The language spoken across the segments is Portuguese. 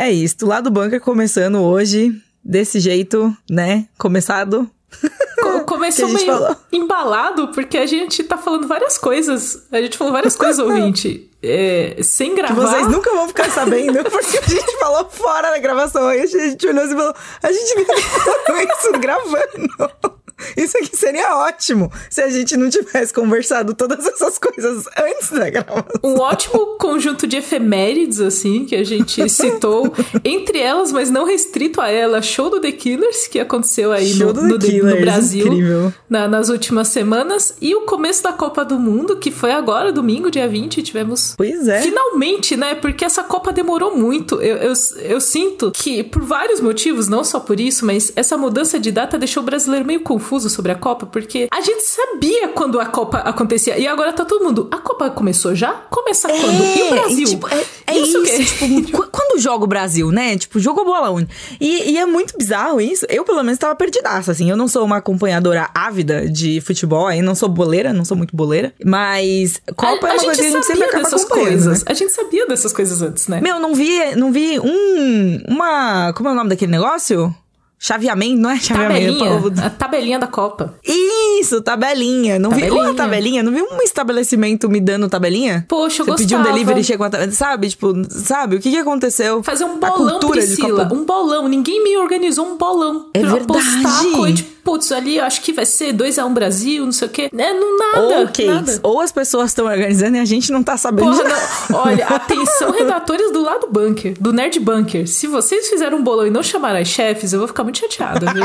É isso, lá do bunker começando hoje, desse jeito, né? Começado. Co começou meio falou. embalado, porque a gente tá falando várias coisas. A gente falou várias coisas, ouvinte. É, sem gravar. Que vocês nunca vão ficar sabendo, porque a gente falou fora da gravação. Aí a gente olhou assim e falou: a gente falou isso gravando. Isso aqui seria ótimo se a gente não tivesse conversado todas essas coisas antes da gravação. Um ótimo conjunto de efemérides, assim, que a gente citou. entre elas, mas não restrito a ela, show do The Killers, que aconteceu aí no, no, Killers, no, Brasil na, nas últimas semanas. E o começo da Copa do Mundo, que foi agora, domingo, dia 20, tivemos. Pois é. Finalmente, né? Porque essa Copa demorou muito. Eu, eu, eu sinto que, por vários motivos, não só por isso, mas essa mudança de data deixou o brasileiro meio confuso confuso sobre a Copa, porque a gente sabia quando a Copa acontecia. E agora tá todo mundo. A Copa começou já? Começar é, quando? E o Brasil? E, tipo, é, é isso, isso tipo, quando joga o Brasil, né? Tipo, jogou bola única. E, e, é muito bizarro isso. Eu, pelo menos, tava perdidaça, assim. Eu não sou uma acompanhadora ávida de futebol, aí não sou boleira, não sou muito boleira. Mas Copa a, é uma coisa que a gente sempre acaba dessas coisas. Né? A gente sabia dessas coisas antes, né? Meu, não vi, não vi um. Uma. Como é o nome daquele negócio? Chaveamento, não é chaveamento? Tabelinha, a tabelinha da Copa. Isso, tabelinha. Não tabelinha. vi uma tabelinha, não vi um estabelecimento me dando tabelinha? Poxa, eu Você gostava. pediu um delivery e chegou a tabela. Sabe, tipo, sabe, o que que aconteceu? Fazer um bolão, Priscila, um bolão. Ninguém me organizou um bolão. É pra verdade. Apostar coisa, putz, ali acho que vai ser 2x1 um Brasil, não sei o quê. É, não nada. Ou, nada. ou as pessoas estão organizando e a gente não tá sabendo. Porra, não. Olha, atenção, redatores do lado bunker, do Nerd Bunker. Se vocês fizeram um bolão e não chamaram as chefes, eu vou ficar muito chateada, viu?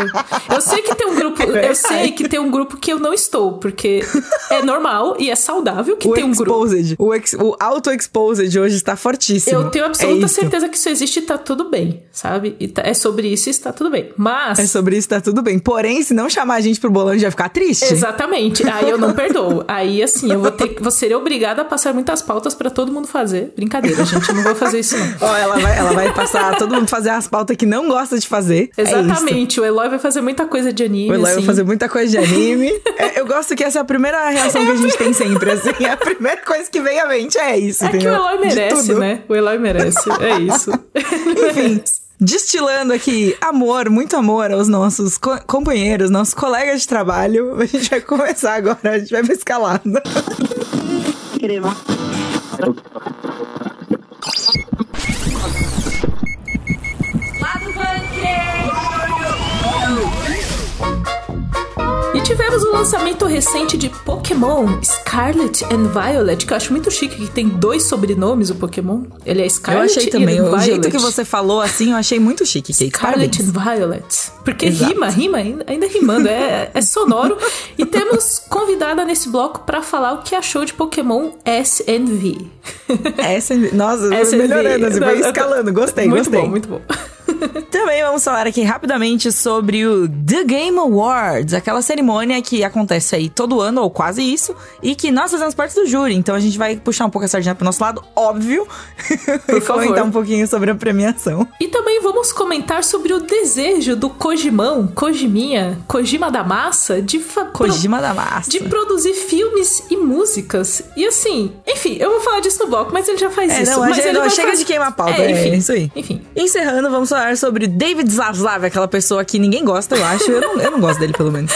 Eu sei que tem um grupo, é eu sei que tem um grupo que eu não estou, porque é normal e é saudável que o tem um exposed, grupo. O, ex, o auto-exposed hoje está fortíssimo. Eu tenho absoluta é certeza que isso existe e tá tudo bem, sabe? Tá, é sobre isso e está tudo bem. Mas. É sobre isso e tá tudo bem. Porém, se não chamar a gente pro bolão, a gente vai ficar triste. Exatamente. Aí eu não perdoo. Aí, assim, eu vou ter vou ser obrigada a passar muitas pautas para todo mundo fazer. Brincadeira, gente. Eu não vou fazer isso, não. Ó, ela vai, ela vai passar todo mundo fazer as pautas que não gosta de fazer. É Exatamente. É o Eloy vai fazer muita coisa de anime. O Eloy assim. vai fazer muita coisa de anime. é, eu gosto que essa é a primeira reação que a gente tem sempre, assim. A primeira coisa que vem à mente é isso, é entendeu? que o Eloy merece, né? O Eloy merece. É isso. Enfim destilando aqui amor, muito amor aos nossos co companheiros, nossos colegas de trabalho. A gente vai começar agora, a gente vai pra escalada. Tivemos o lançamento recente de Pokémon Scarlet and Violet, que eu acho muito chique que tem dois sobrenomes o Pokémon. Ele é Scarlet Eu achei também. o Violet. jeito que você falou assim, eu achei muito chique, Kate. Scarlet and Violet. Porque Exato. rima, rima, ainda, rimando, é, é sonoro. e temos convidada nesse bloco para falar o que achou de Pokémon SNV. SNV. Nossa, SNV. melhorando, assim, foi escalando. Gostei, muito gostei. Bom, muito bom. Também vamos falar aqui rapidamente sobre o The Game Awards, aquela cerimônia que acontece aí todo ano, ou quase isso, e que nós fazemos parte do júri. Então a gente vai puxar um pouco a sardinha pro nosso lado, óbvio, Por e comentar um pouquinho sobre a premiação. E também vamos comentar sobre o desejo do Kojimão, Kojiminha, Kojima da Massa, de Kojima da Massa. de produzir filmes e músicas. E assim, enfim, eu vou falar disso no bloco, mas ele já faz é, isso. Não, mas ele não, chega de queimar a pauta, é, enfim, é isso aí. Enfim. Encerrando, vamos falar sobre David Zaslav, aquela pessoa que ninguém gosta, eu acho. Eu não, eu não gosto dele, pelo menos.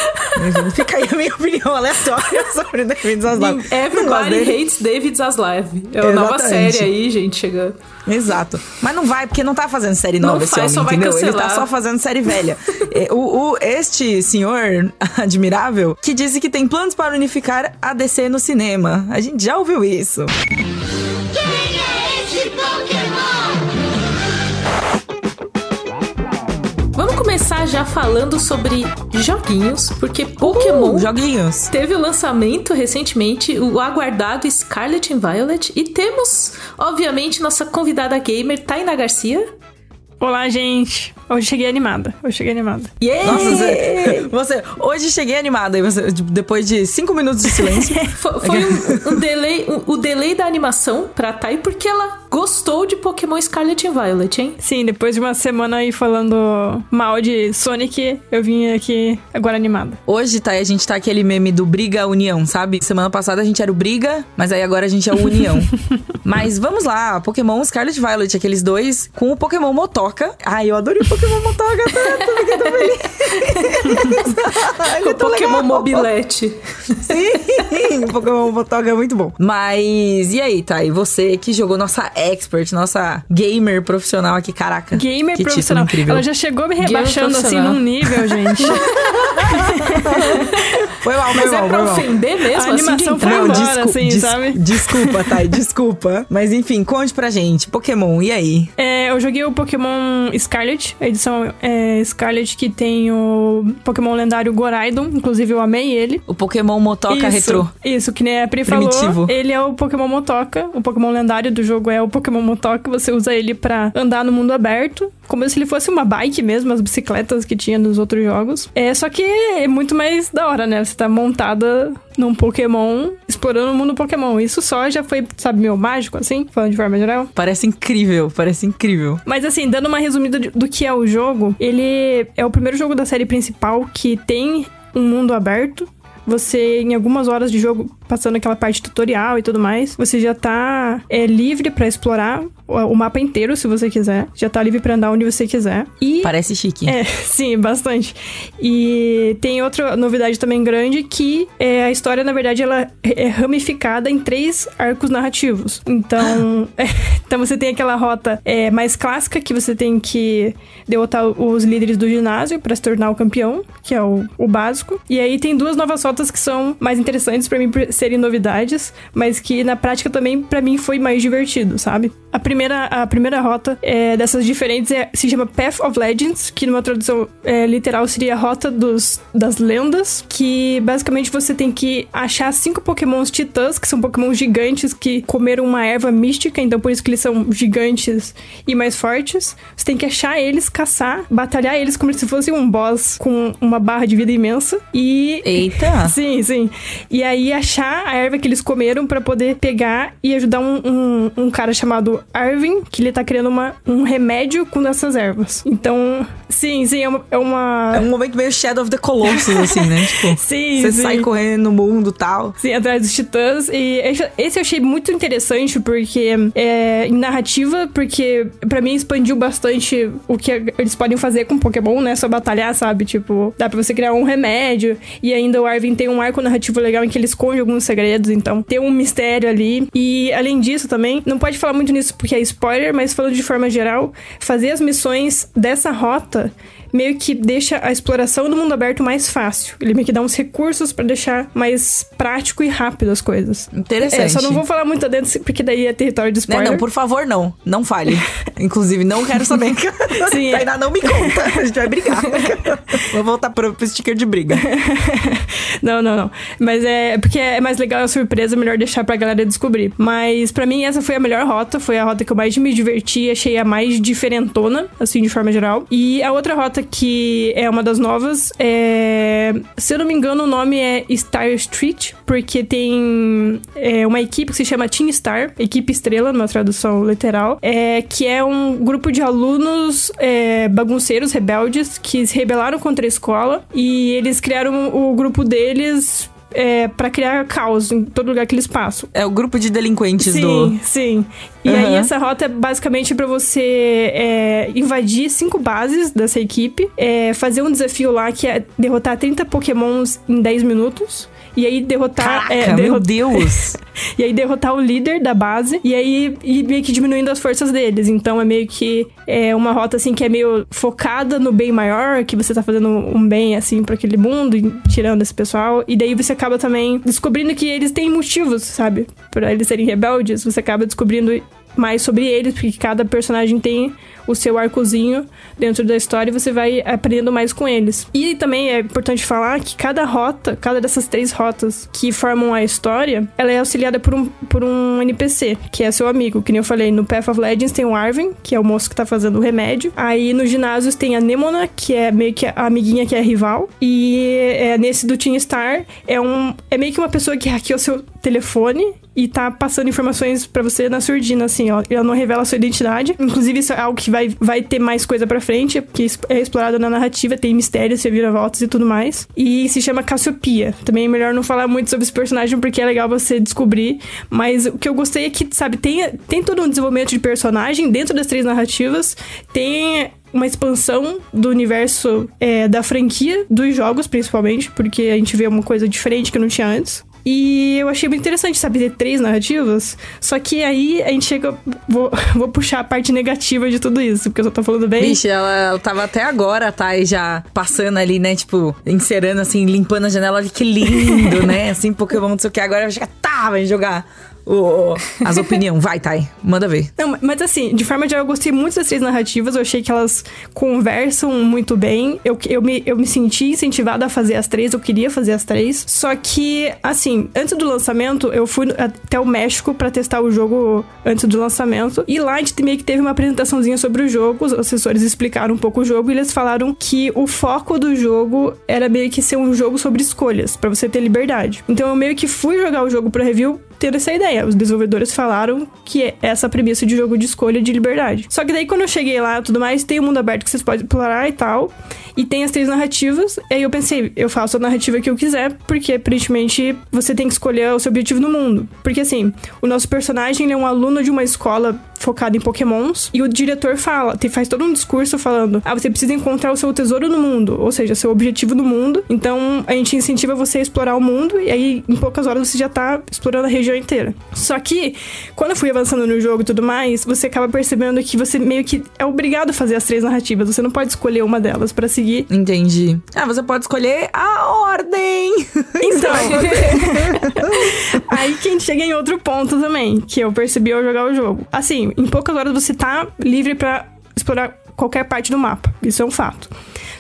Fica aí a minha opinião aleatória sobre David Zaslav. Everybody hates David Zaslav. É uma nova série aí, gente, chegando. Exato. Mas não vai, porque não tá fazendo série nova não esse faz, homem, entendeu? Ele tá só fazendo série velha. É, o, o, este senhor admirável que disse que tem planos para unificar a DC no cinema. A gente já ouviu isso. Quem é esse Pokémon? Começar já falando sobre joguinhos, porque Pokémon uh, joguinhos. teve o lançamento recentemente, o aguardado Scarlet and Violet, e temos, obviamente, nossa convidada gamer, Taina Garcia. Olá, gente. Hoje cheguei animada. Hoje cheguei animada. Yeah! Nossa, você, você, Hoje cheguei animada. E você, depois de cinco minutos de silêncio. foi, foi um, um, delay, um, o delay da animação pra Thay, porque ela gostou de Pokémon Scarlet e Violet, hein? Sim, depois de uma semana aí falando mal de Sonic, eu vim aqui agora animada. Hoje, tá, a gente tá aquele meme do Briga União, sabe? Semana passada a gente era o Briga, mas aí agora a gente é o União. mas vamos lá, Pokémon Scarlet e Violet, aqueles dois com o Pokémon Motoca. Ai, eu adorei o Pokémon Motoca tanto, fiquei tão feliz. o Pokémon legal. Mobilete. Sim, o Pokémon Motoca é muito bom. Mas, e aí, tá? E você que jogou nossa expert, nossa gamer profissional aqui, caraca. Gamer que profissional. Incrível. Ela já chegou me rebaixando assim num nível, gente. foi mal, foi Mas mal, é pra ofender mesmo? A assim, animação foi embora, desculpa, assim, des sabe? Desculpa, Thay, desculpa. Mas enfim, conte pra gente. Pokémon, e aí? É, eu joguei o Pokémon Scarlet, edição é, Scarlet que tem o Pokémon lendário Goraidon. Inclusive, eu amei ele. O Pokémon Motoca isso, Retrô. Isso, que nem a Pri Primitivo. falou. Ele é o Pokémon Motoca. O Pokémon lendário do jogo é o Pokémon Motoca. Você usa ele pra andar no mundo aberto. Como se ele fosse uma bike mesmo, as bicicletas que tinha nos outros jogos. É, só que é muito mais da hora, né? Você tá montada num Pokémon, explorando o mundo Pokémon. Isso só já foi, sabe, meio mágico, assim, falando de forma geral. Parece incrível, parece incrível. Mas assim, dando uma resumida do que é o jogo, ele é o primeiro jogo da série principal que tem um mundo aberto. Você, em algumas horas de jogo, passando aquela parte tutorial e tudo mais, você já tá é, livre para explorar o mapa inteiro, se você quiser. Já tá livre pra andar onde você quiser. E... Parece chique. É, sim, bastante. E tem outra novidade também grande que é, a história, na verdade, ela é ramificada em três arcos narrativos. Então, é, então você tem aquela rota é, mais clássica que você tem que derrotar os líderes do ginásio para se tornar o campeão, que é o, o básico. E aí tem duas novas rotas que são mais interessantes para mim por serem novidades, mas que na prática também para mim foi mais divertido, sabe? A primeira primeira, a primeira rota é, dessas diferentes é, se chama Path of Legends, que numa tradução é, literal seria a Rota dos, das Lendas, que basicamente você tem que achar cinco pokémons titãs, que são pokémons gigantes que comeram uma erva mística, então por isso que eles são gigantes e mais fortes. Você tem que achar eles, caçar, batalhar eles como se fosse um boss com uma barra de vida imensa e... Eita! Sim, sim. E aí achar a erva que eles comeram para poder pegar e ajudar um, um, um cara chamado Ar Irving, que ele tá criando uma, um remédio com essas ervas. Então, sim, sim, é uma, é uma... É um momento meio Shadow of the Colossus, assim, né? Tipo, sim, você sim. sai correndo no mundo tal. Sim, atrás dos titãs. E esse eu achei muito interessante, porque é em narrativa, porque para mim expandiu bastante o que eles podem fazer com Pokémon, né? Só batalhar, sabe? Tipo, dá pra você criar um remédio. E ainda o Tem um arco narrativo legal em que ele esconde alguns segredos, então tem um mistério ali. E além disso também, não pode falar muito nisso porque é spoiler, mas falando de forma geral, fazer as missões dessa rota meio que deixa a exploração do mundo aberto mais fácil. Ele meio que dá uns recursos para deixar mais prático e rápido as coisas. Interessante. É, só não vou falar muito dentro, porque daí é território de spoiler. Não, não por favor, não. Não fale. Inclusive, não quero saber. Sim. Ainda não me conta. A gente vai brigar. vou voltar pro, pro sticker de briga. não, não, não. Mas é porque é mais legal a surpresa, melhor deixar pra galera descobrir. Mas para mim, essa foi a melhor rota. Foi a rota que eu mais me diverti, achei a mais diferentona, assim, de forma geral. E a outra rota que é uma das novas. É... Se eu não me engano, o nome é Star Street, porque tem é, uma equipe que se chama Team Star, equipe estrela, numa tradução literal, é, que é um grupo de alunos é, bagunceiros, rebeldes, que se rebelaram contra a escola e eles criaram o grupo deles é, para criar caos em todo lugar que eles passam. É o grupo de delinquentes sim, do. Sim, sim. E uhum. aí essa rota é basicamente para você é, invadir cinco bases dessa equipe, é, fazer um desafio lá que é derrotar 30 pokémons em 10 minutos. E aí derrotar. Caraca, é, derrot... meu Deus! e aí derrotar o líder da base. E aí ir meio que diminuindo as forças deles. Então é meio que é uma rota assim que é meio focada no bem maior, que você tá fazendo um bem assim para aquele mundo, tirando esse pessoal. E daí você acaba também descobrindo que eles têm motivos, sabe? para eles serem rebeldes. Você acaba descobrindo mais sobre eles, porque cada personagem tem o seu arcozinho dentro da história e você vai aprendendo mais com eles. E também é importante falar que cada rota, cada dessas três rotas que formam a história, ela é auxiliada por um, por um NPC, que é seu amigo. Que nem eu falei, no Path of Legends tem o Arvin, que é o moço que tá fazendo o remédio. Aí no ginásios tem a Nemona, que é meio que a amiguinha que é rival. E é, nesse do Team Star é um é meio que uma pessoa que hackeou seu telefone e tá passando informações para você na surdina, assim, ó. Ela não revela a sua identidade. Inclusive, isso é algo que vai, vai ter mais coisa pra frente, porque é explorado na narrativa, tem mistérios, você vira voltas e tudo mais. E se chama Cassiopia. Também é melhor não falar muito sobre esse personagem, porque é legal você descobrir. Mas o que eu gostei é que, sabe, tem, tem todo um desenvolvimento de personagem dentro das três narrativas. Tem uma expansão do universo é, da franquia, dos jogos principalmente, porque a gente vê uma coisa diferente que não tinha antes. E eu achei muito interessante, sabe, ter três narrativas. Só que aí a gente chega. Vou, vou puxar a parte negativa de tudo isso, porque eu só tô falando bem. Vixe, ela, ela tava até agora, tá? E já passando ali, né? Tipo, encerando assim, limpando a janela. Olha que lindo, né? Assim, Pokémon, não sei o que. Agora vai chegar, tá, vai jogar o, as opiniões. Vai, Thay, manda ver. Não, mas assim, de forma geral, eu gostei muito das três narrativas. Eu achei que elas conversam muito bem. Eu, eu, me, eu me senti incentivada a fazer as três, eu queria fazer as três. Só que, assim, antes do lançamento, eu fui até o México para testar o jogo antes do lançamento. E lá a gente meio que teve uma apresentaçãozinha sobre o jogo. Os assessores explicaram um pouco o jogo e eles falaram que o foco do jogo era meio que ser um jogo sobre escolhas, para você ter liberdade. Então eu meio que fui jogar o jogo para review ter essa ideia. Os desenvolvedores falaram que é essa premissa de jogo de escolha de liberdade. Só que daí quando eu cheguei lá tudo mais, tem o um mundo aberto que vocês podem explorar e tal. E tem as três narrativas. E aí eu pensei, eu faço a narrativa que eu quiser, porque aparentemente você tem que escolher o seu objetivo no mundo. Porque assim, o nosso personagem é um aluno de uma escola focada em pokémons. E o diretor fala, faz todo um discurso falando: ah, você precisa encontrar o seu tesouro no mundo, ou seja, seu objetivo no mundo. Então a gente incentiva você a explorar o mundo, e aí em poucas horas você já tá explorando a região inteira. Só que, quando eu fui avançando no jogo e tudo mais, você acaba percebendo que você meio que é obrigado a fazer as três narrativas. Você não pode escolher uma delas para seguir. Entendi. Ah, você pode escolher a ordem. Então. aí que a gente chega em outro ponto também, que eu percebi ao jogar o jogo. Assim, em poucas horas você tá livre para explorar qualquer parte do mapa. Isso é um fato.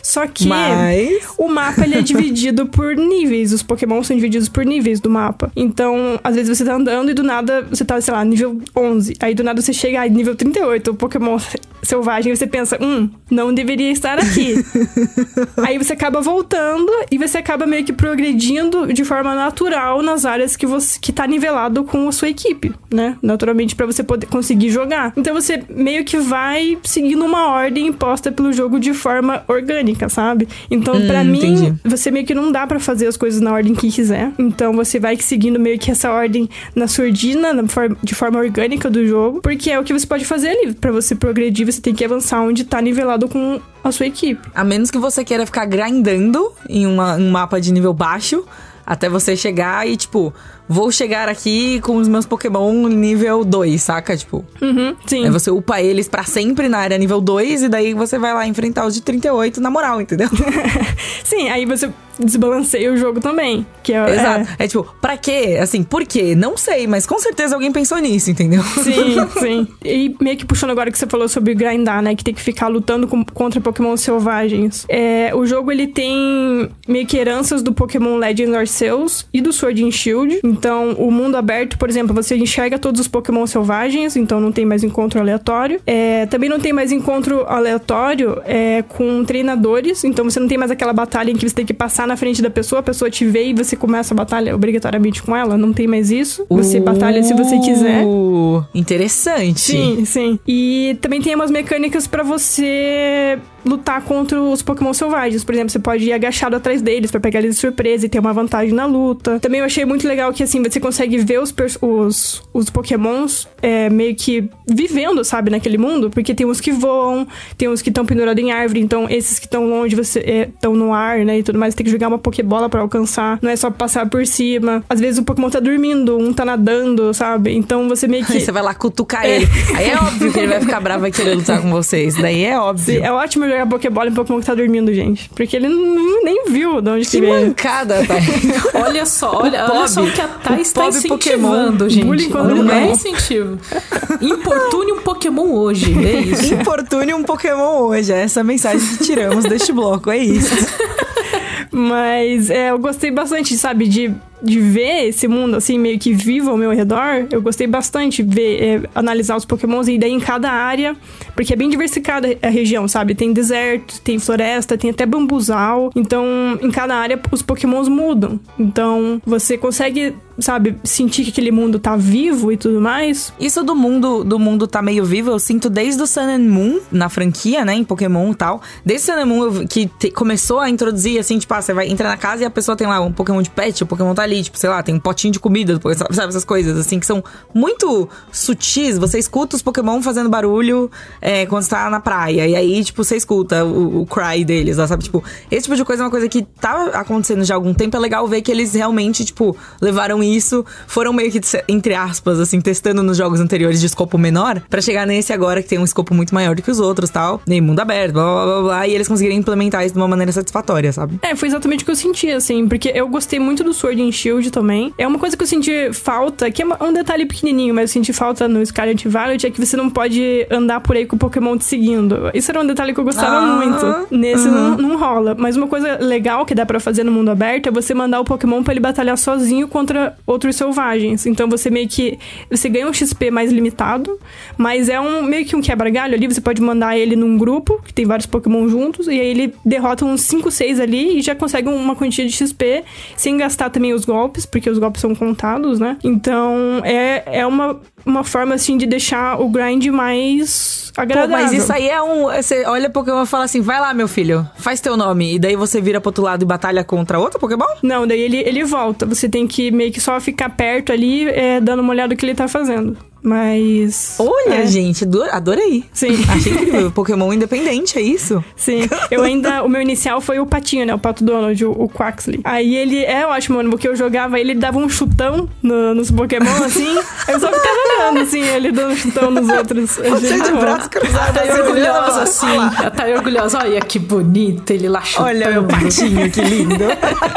Só que Mas... o mapa ele é dividido por níveis. Os Pokémon são divididos por níveis do mapa. Então, às vezes você tá andando e do nada você tá, sei lá, nível 11. Aí do nada você chega a nível 38, o Pokémon selvagem, e você pensa, hum, não deveria estar aqui. Aí você acaba voltando e você acaba meio que progredindo de forma natural nas áreas que você que tá nivelado com a sua equipe, né? Naturalmente para você poder conseguir jogar. Então você meio que vai seguindo uma ordem imposta pelo jogo de forma orgânica sabe? Então, hum, para mim, entendi. você meio que não dá para fazer as coisas na ordem que quiser. Então, você vai seguindo meio que essa ordem na surdina, na for de forma orgânica do jogo, porque é o que você pode fazer ali. para você progredir, você tem que avançar onde tá nivelado com a sua equipe. A menos que você queira ficar grindando em uma, um mapa de nível baixo, até você chegar e, tipo, vou chegar aqui com os meus Pokémon nível 2, saca? Tipo. Uhum, sim. Aí você upa eles para sempre na área nível 2 e daí você vai lá enfrentar os de 38 na moral, entendeu? sim, aí você desbalanceia o jogo também. Que é, Exato. É... é tipo, pra quê? Assim, por quê? Não sei, mas com certeza alguém pensou nisso, entendeu? Sim, sim. E meio que puxando agora que você falou sobre grindar, né? Que tem que ficar lutando com, contra Pokémon selvagens. É, o jogo ele tem meio que heranças do Pokémon Legends Arceus e do Sword and Shield. Então, o mundo aberto, por exemplo, você enxerga todos os Pokémon selvagens, então não tem mais encontro aleatório. É, também não tem mais encontro aleatório é, com treinadores, então você não tem mais aquela batalha em que você tem que passar na frente da pessoa, a pessoa te vê e você começa a batalha obrigatoriamente com ela. Não tem mais isso. Você uh, batalha se você quiser. Interessante. Sim, sim. E também tem umas mecânicas para você lutar contra os Pokémon selvagens. Por exemplo, você pode ir agachado atrás deles para pegar eles de surpresa e ter uma vantagem na luta. Também eu achei muito legal que, assim, você consegue ver os, os, os Pokémons é, meio que vivendo, sabe, naquele mundo. Porque tem uns que voam, tem uns que estão pendurados em árvore. Então, esses que estão longe, você estão é, no ar, né, e tudo mais. Você tem que jogar uma Pokébola para alcançar. Não é só passar por cima. Às vezes o Pokémon tá dormindo, um tá nadando, sabe? Então, você meio que... Aí você vai lá cutucar é. ele. Aí é óbvio que ele vai ficar bravo e querer lutar com vocês. Daí é óbvio. Sim, é ótimo jogar Pokébola em Pokémon que tá dormindo, gente. Porque ele não, nem viu de onde que, que veio. mancada, Thay. olha só, olha, olha só o que a Thay está incentivando, Pokémon. gente. Bullying não é incentivo. Importune um Pokémon hoje, é isso. Importune um Pokémon hoje. É essa a mensagem que tiramos deste bloco, é isso. Mas é, eu gostei bastante, sabe, de de ver esse mundo, assim, meio que vivo ao meu redor, eu gostei bastante ver, é, analisar os pokémons e daí em cada área, porque é bem diversificada a região, sabe? Tem deserto, tem floresta, tem até bambuzal. Então, em cada área, os pokémons mudam. Então, você consegue sabe, sentir que aquele mundo tá vivo e tudo mais. Isso do mundo do mundo tá meio vivo, eu sinto desde o Sun and Moon, na franquia, né, em Pokémon e tal. Desde o Sun and Moon que te, começou a introduzir, assim, tipo, ah, você vai entrar na casa e a pessoa tem lá um Pokémon de pet, o Pokémon tá ali, tipo, sei lá, tem um potinho de comida, sabe, essas coisas, assim, que são muito sutis. Você escuta os Pokémon fazendo barulho é, quando você tá na praia, e aí, tipo, você escuta o, o cry deles, sabe? Tipo, esse tipo de coisa é uma coisa que tá acontecendo já há algum tempo, é legal ver que eles realmente, tipo, levaram isso, foram meio que, entre aspas, assim, testando nos jogos anteriores de escopo menor, para chegar nesse agora que tem um escopo muito maior do que os outros tal, nem mundo aberto, blá blá blá blá, e eles conseguirem implementar isso de uma maneira satisfatória, sabe? É, foi exatamente o que eu senti, assim, porque eu gostei muito do Sword and Shield também. É uma coisa que eu senti falta, que é um detalhe pequenininho, mas eu senti falta no Scarlet Violet, é que você não pode andar por aí com o Pokémon te seguindo. Isso era um detalhe que eu gostava ah, muito. Nesse uhum. não, não rola. Mas uma coisa legal que dá para fazer no mundo aberto é você mandar o Pokémon para ele batalhar sozinho contra outros selvagens. Então você meio que. Você ganha um XP mais limitado, mas é um meio que um quebra-galho ali. Você pode mandar ele num grupo, que tem vários Pokémon juntos, e aí ele derrota uns 5, 6 ali e já consegue uma quantia de XP, sem gastar também os golpes, porque os golpes são contados, né? Então é, é uma, uma forma assim de deixar o grind mais agradável. Pô, mas isso aí é um. Você olha Pokémon e fala assim: vai lá, meu filho, faz teu nome. E daí você vira pro outro lado e batalha contra outro Pokémon? Não, daí ele, ele volta. Você tem que meio que só ficar perto ali, é, dando uma olhada no que ele tá fazendo. Mas. Olha, é. gente, adorei. Sim. Achei incrível. Pokémon independente, é isso? Sim. Eu ainda. O meu inicial foi o Patinho, né? O Pato Donald, o, o Quaxley. Aí ele é ótimo, mano, porque eu jogava ele dava um chutão no, nos Pokémon, assim. eu só ficava olhando, assim, ele dando um chutão nos outros. Você de braço cruzado tá orgulhosa, assim. Ela tá orgulhosa. Olha que bonito ele lá chutando. Olha o patinho, que lindo.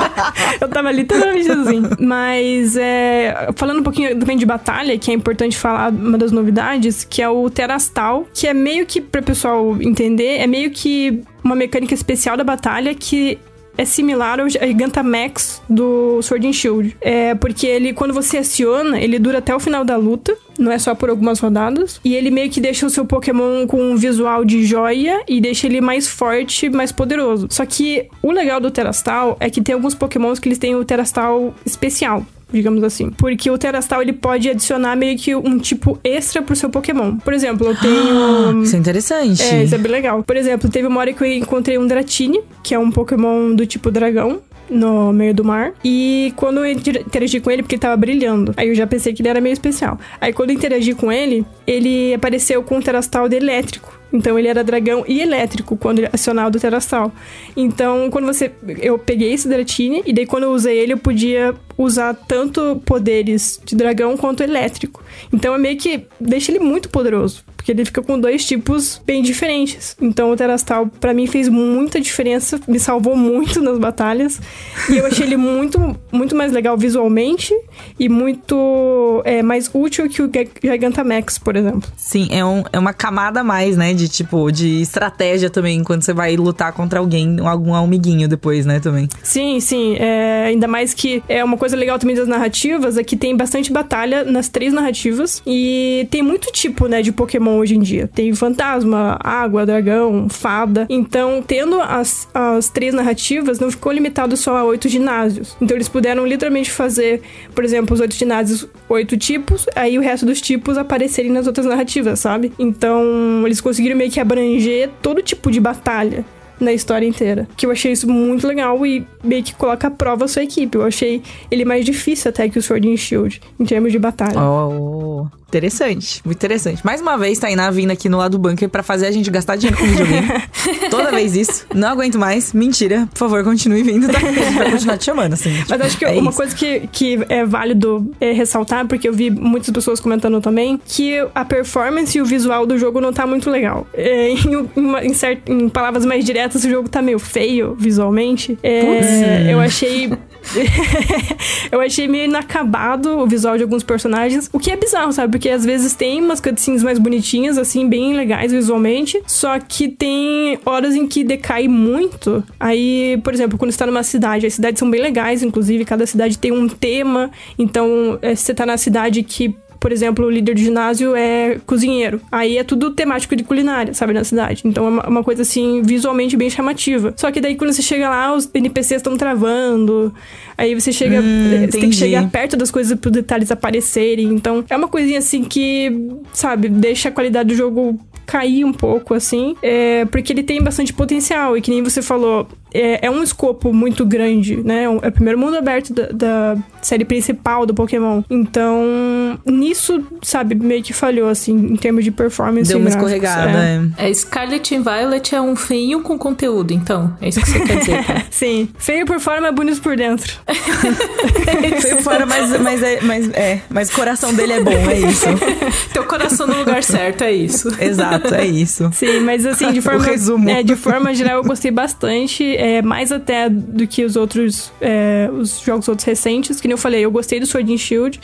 eu tava literalmente assim. Mas, é, falando um pouquinho também de batalha, que é importante falar falar uma das novidades, que é o Terastal, que é meio que, para o pessoal entender, é meio que uma mecânica especial da batalha que é similar ao Gigantamax do Sword and Shield. É porque ele, quando você aciona, ele dura até o final da luta. Não é só por algumas rodadas. E ele meio que deixa o seu Pokémon com um visual de joia e deixa ele mais forte, mais poderoso. Só que o legal do Terastal é que tem alguns Pokémons que eles têm o Terastal especial digamos assim. Porque o Terastal ele pode adicionar meio que um tipo extra pro seu Pokémon. Por exemplo, eu tenho. isso é interessante. É, isso é bem legal. Por exemplo, teve uma hora que eu encontrei um Dratini, que é um Pokémon do tipo dragão no meio do mar. E quando eu interagi com ele, porque ele tava brilhando, aí eu já pensei que ele era meio especial. Aí quando eu interagi com ele, ele apareceu com um terastal de elétrico. Então ele era dragão e elétrico quando acionado o terastal. Então, quando você. Eu peguei esse Dratini, e daí quando eu usei ele, eu podia usar tanto poderes de dragão quanto elétrico. Então é meio que deixa ele muito poderoso porque ele fica com dois tipos bem diferentes. Então o Terastal para mim fez muita diferença, me salvou muito nas batalhas e eu achei ele muito muito mais legal visualmente e muito é, mais útil que o Gigantamax, por exemplo. Sim, é, um, é uma camada a mais, né, de tipo de estratégia também quando você vai lutar contra alguém, algum amiguinho depois, né, também. Sim, sim, é, ainda mais que é uma coisa legal também das narrativas é que tem bastante batalha nas três narrativas e tem muito tipo, né, de Pokémon Hoje em dia. Tem fantasma, água, dragão, fada. Então, tendo as, as três narrativas, não ficou limitado só a oito ginásios. Então, eles puderam literalmente fazer, por exemplo, os oito ginásios, oito tipos, aí o resto dos tipos aparecerem nas outras narrativas, sabe? Então, eles conseguiram meio que abranger todo tipo de batalha na história inteira. Que eu achei isso muito legal e meio que coloca à prova a sua equipe. Eu achei ele mais difícil até que o Sword and Shield, em termos de batalha. Oh, Interessante, muito interessante. Mais uma vez, Tainá vindo aqui no lado do bunker para fazer a gente gastar dinheiro com videogame. Toda vez isso. Não aguento mais. Mentira. Por favor, continue vindo, tá? A gente vai continuar te chamando, assim. Mas acho que é uma isso. coisa que, que é válido é ressaltar, porque eu vi muitas pessoas comentando também, que a performance e o visual do jogo não tá muito legal. É, em, uma, em, cert, em, palavras mais diretas, o jogo tá meio feio visualmente. É, eu achei eu achei meio inacabado o visual de alguns personagens, o que é bizarro, sabe? Porque às vezes tem umas cutscenes mais bonitinhas, assim, bem legais visualmente, só que tem horas em que decai muito. Aí, por exemplo, quando você tá numa cidade, as cidades são bem legais, inclusive, cada cidade tem um tema, então é, você tá na cidade que por exemplo, o líder de ginásio é cozinheiro. Aí é tudo temático de culinária, sabe, na cidade. Então é uma, uma coisa assim, visualmente bem chamativa. Só que daí quando você chega lá, os NPCs estão travando. Aí você chega. Hum, você tem que chegar perto das coisas para os detalhes aparecerem. Então é uma coisinha assim que, sabe, deixa a qualidade do jogo cair um pouco, assim, é, porque ele tem bastante potencial. E que nem você falou, é, é um escopo muito grande, né? É o primeiro mundo aberto da, da, série principal do Pokémon. Então, nisso, sabe, meio que falhou, assim, em termos de performance. Deu uma escorregada, é. é. Scarlet and Violet é um feio com conteúdo, então. É isso que você quer dizer, cara. Sim. Feio por fora, mas bonito por dentro. feio por fora, mas, mas, é, mas, é, mas o coração dele é bom, é isso. Teu coração no lugar certo, é isso. Exato, é isso. Sim, mas assim, de forma... o resumo. É, de forma geral, eu gostei bastante é, mais até do que os outros, é, os jogos outros recentes. Que nem eu falei, eu gostei do Sword and Shield.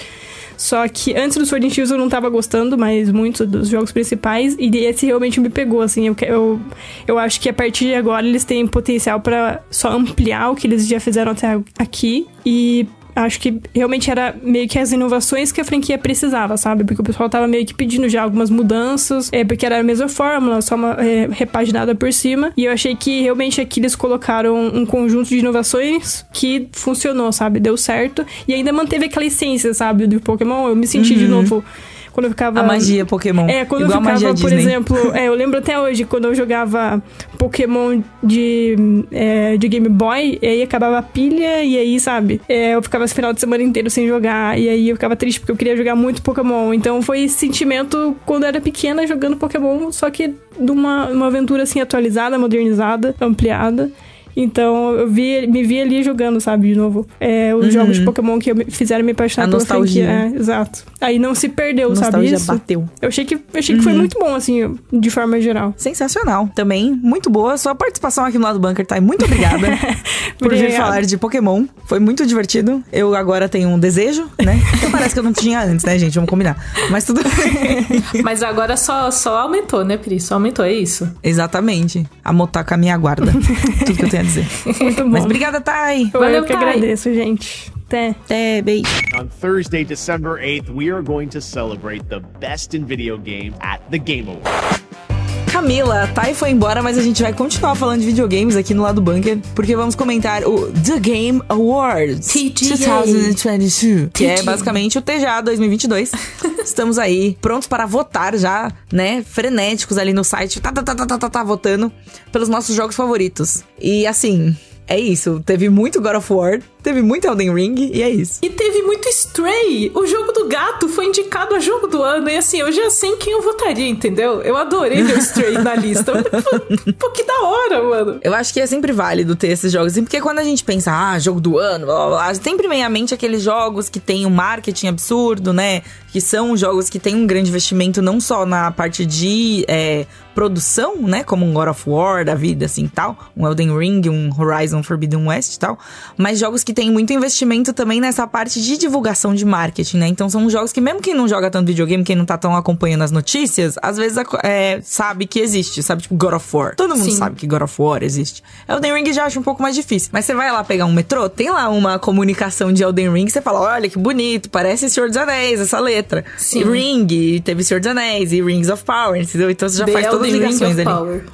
Só que antes do Sword and Shield eu não tava gostando mais muito dos jogos principais. E esse realmente me pegou, assim. Eu, eu, eu acho que a partir de agora eles têm potencial para só ampliar o que eles já fizeram até aqui. E acho que realmente era meio que as inovações que a franquia precisava, sabe? Porque o pessoal tava meio que pedindo já algumas mudanças, é, porque era a mesma fórmula, só uma é, repaginada por cima. E eu achei que realmente aqui eles colocaram um conjunto de inovações que funcionou, sabe? Deu certo. E ainda manteve aquela essência, sabe? Do Pokémon. Eu me senti uhum. de novo quando eu ficava. A magia Pokémon. É, quando Igual eu ficava, por Disney. exemplo. É, eu lembro até hoje, quando eu jogava Pokémon de, é, de Game Boy, e aí acabava a pilha, e aí, sabe? É, eu ficava esse final de semana inteiro sem jogar, e aí eu ficava triste porque eu queria jogar muito Pokémon. Então foi esse sentimento quando eu era pequena jogando Pokémon, só que de uma, uma aventura assim atualizada, modernizada, ampliada. Então eu vi, me vi ali jogando, sabe, de novo. É, os uhum. jogos de Pokémon que fizeram me apaixonar A pela nostalgia. franquia. É, exato. Aí não se perdeu, sabe isso? bateu. Eu achei que, eu achei uhum. que foi uhum. muito bom, assim, de forma geral. Sensacional. Também, muito boa. Sua participação aqui no lado do Bunker, tá? Muito obrigada por vir falar de Pokémon. Foi muito divertido. Eu agora tenho um desejo, né? Até parece que eu não tinha antes, né, gente? Vamos combinar. Mas tudo bem. Mas agora só, só aumentou, né, Pri? Só aumentou, é isso? Exatamente. A Motaka me aguarda. tudo que eu tenho dizer. Muito bom. Mas obrigada, Thay. Valeu, eu que Thay. agradeço, gente. Até. Até, beijo. On Thursday, December 8th, we are going to celebrate the best in video games at the Game Awards. Camila, a Thay foi embora, mas a gente vai continuar falando de videogames aqui no lado bunker, porque vamos comentar o The Game Awards TGA. 2022, que é basicamente o TGA 2022. Estamos aí prontos para votar já, né? Frenéticos ali no site, tá, tá, tá, tá, tá, tá, tá votando pelos nossos jogos favoritos. E assim, é isso. Teve muito God of War, teve muito Elden Ring e é isso. E teve muito Stray. O jogo do gato foi indicado a jogo do ano. E assim, eu já sei em quem eu votaria, entendeu? Eu adorei ver o Stray na lista. Pô, que da hora, mano. Eu acho que é sempre válido ter esses jogos. Porque quando a gente pensa, ah, jogo do ano, blá, blá, blá, sempre vem à mente aqueles jogos que tem um marketing absurdo, né? Que são jogos que têm um grande investimento não só na parte de é, produção, né? Como um God of War da vida, assim, tal. Um Elden Ring, um Horizon Forbidden West e tal. Mas jogos que tem muito investimento também nessa parte de divulgação de marketing, né? Então são jogos que, mesmo quem não joga tanto videogame, quem não tá tão acompanhando as notícias, às vezes é, sabe que existe, sabe? Tipo God of War. Todo mundo Sim. sabe que God of War existe. Elden Ring já acha um pouco mais difícil. Mas você vai lá pegar um metrô, tem lá uma comunicação de Elden Ring, você fala: olha que bonito, parece Senhor dos Anéis, essa letra. Sim. E Ring, teve Senhor dos Anéis, e Rings of Power, entendeu? Então você já The faz Elden todas as ligações ali. Power.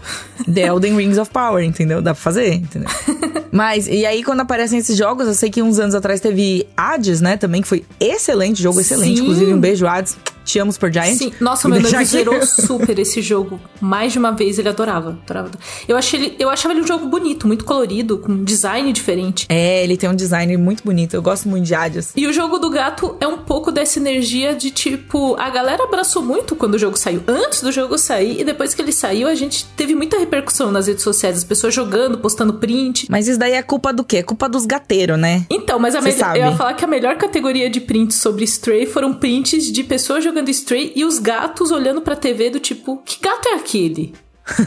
The Elden Rings of Power, entendeu? Dá pra fazer, entendeu? Mas, e aí quando aparecem esses jogos, eu sei que uns anos atrás teve Hades, né, também, que foi excelente, jogo excelente. Sim. Inclusive, um beijo, Hades. Te amo Super Giant. Sim, nossa, meu noivo zerou super esse jogo. Mais de uma vez ele adorava. adorava. Eu, achei ele, eu achava ele um jogo bonito, muito colorido, com um design diferente. É, ele tem um design muito bonito. Eu gosto muito de Hades. E o jogo do gato é um pouco dessa energia de tipo. A galera abraçou muito quando o jogo saiu. Antes do jogo sair e depois que ele saiu, a gente teve muita repercussão nas redes sociais. As pessoas jogando, postando print. Mas isso daí é culpa do quê? É culpa dos gateiros, né? Então, mas a melhor. Eu ia falar que a melhor categoria de prints sobre Stray foram prints de pessoas jogando Stray e os gatos olhando pra TV do tipo, que gato é aquele?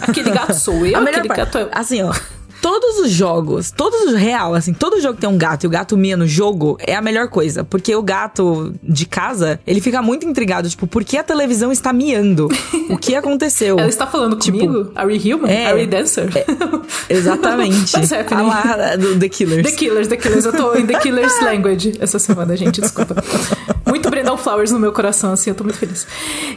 Aquele gato sou eu, aquele gato é... Assim, ó todos os jogos, todos os real, assim, todo jogo que tem um gato e o gato mia no jogo é a melhor coisa. Porque o gato de casa, ele fica muito intrigado, tipo, por que a televisão está miando? O que aconteceu? Ela está falando tipo, comigo? Are we human? É, Are we dancer? É, exatamente. What's happening? A lá, do The Killers. The Killers, The Killers. Eu tô em The Killers Language essa semana, gente, desculpa. Muito Brandon Flowers no meu coração, assim, eu tô muito feliz.